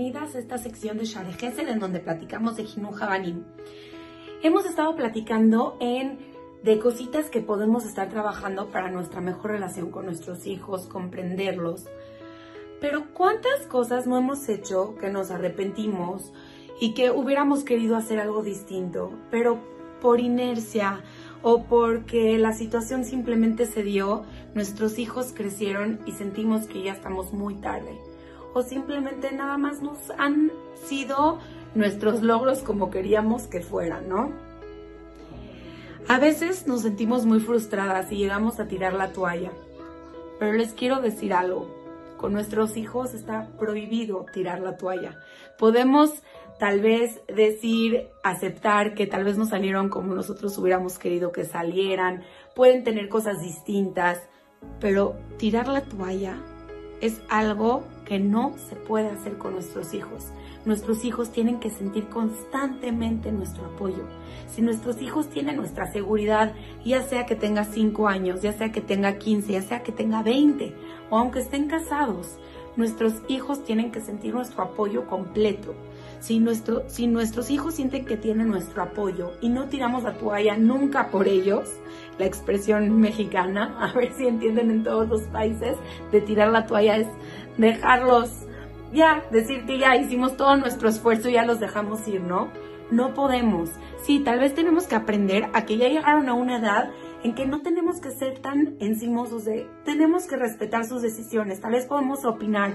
bienvenidas a esta sección de Share en donde platicamos de Hinu Habanim. Hemos estado platicando en de cositas que podemos estar trabajando para nuestra mejor relación con nuestros hijos, comprenderlos. Pero ¿cuántas cosas no hemos hecho que nos arrepentimos y que hubiéramos querido hacer algo distinto, pero por inercia o porque la situación simplemente se dio, nuestros hijos crecieron y sentimos que ya estamos muy tarde? O simplemente nada más nos han sido nuestros logros como queríamos que fueran, ¿no? A veces nos sentimos muy frustradas y llegamos a tirar la toalla, pero les quiero decir algo. Con nuestros hijos está prohibido tirar la toalla. Podemos tal vez decir, aceptar que tal vez no salieron como nosotros hubiéramos querido que salieran, pueden tener cosas distintas, pero tirar la toalla es algo que no se puede hacer con nuestros hijos. Nuestros hijos tienen que sentir constantemente nuestro apoyo. Si nuestros hijos tienen nuestra seguridad, ya sea que tenga 5 años, ya sea que tenga 15, ya sea que tenga 20, o aunque estén casados, nuestros hijos tienen que sentir nuestro apoyo completo. Si, nuestro, si nuestros hijos sienten que tienen nuestro apoyo y no tiramos la toalla nunca por ellos, la expresión mexicana, a ver si entienden en todos los países, de tirar la toalla es dejarlos, ya, decir que ya hicimos todo nuestro esfuerzo y ya los dejamos ir, ¿no? No podemos. Sí, tal vez tenemos que aprender a que ya llegaron a una edad en que no tenemos que ser tan encimosos de, tenemos que respetar sus decisiones, tal vez podemos opinar,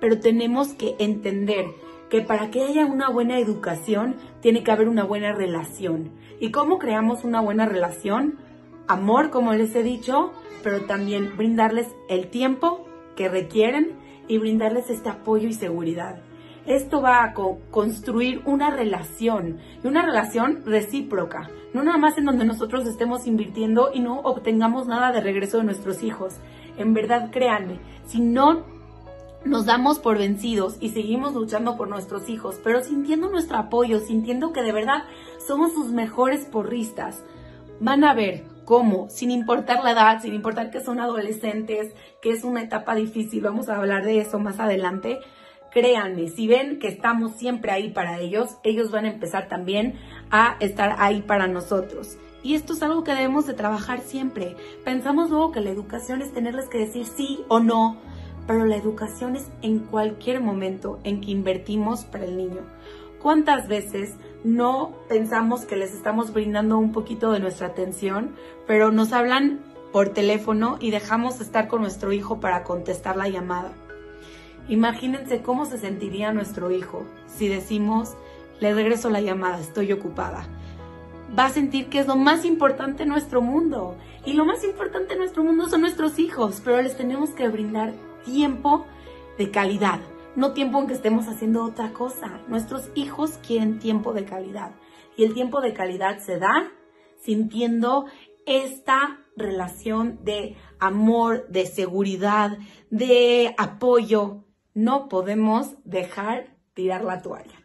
pero tenemos que entender que para que haya una buena educación tiene que haber una buena relación. ¿Y cómo creamos una buena relación? Amor, como les he dicho, pero también brindarles el tiempo que requieren y brindarles este apoyo y seguridad. Esto va a construir una relación, y una relación recíproca, no nada más en donde nosotros estemos invirtiendo y no obtengamos nada de regreso de nuestros hijos. En verdad, créanme, si no nos damos por vencidos y seguimos luchando por nuestros hijos, pero sintiendo nuestro apoyo, sintiendo que de verdad somos sus mejores porristas, van a ver cómo, sin importar la edad, sin importar que son adolescentes, que es una etapa difícil, vamos a hablar de eso más adelante, créanme, si ven que estamos siempre ahí para ellos, ellos van a empezar también a estar ahí para nosotros. Y esto es algo que debemos de trabajar siempre. Pensamos luego que la educación es tenerles que decir sí o no, pero la educación es en cualquier momento en que invertimos para el niño. ¿Cuántas veces no pensamos que les estamos brindando un poquito de nuestra atención, pero nos hablan por teléfono y dejamos de estar con nuestro hijo para contestar la llamada? Imagínense cómo se sentiría nuestro hijo si decimos, le regreso la llamada, estoy ocupada. Va a sentir que es lo más importante en nuestro mundo. Y lo más importante en nuestro mundo son nuestros hijos, pero les tenemos que brindar tiempo de calidad no tiempo en que estemos haciendo otra cosa. Nuestros hijos quieren tiempo de calidad y el tiempo de calidad se da sintiendo esta relación de amor, de seguridad, de apoyo. No podemos dejar tirar la toalla.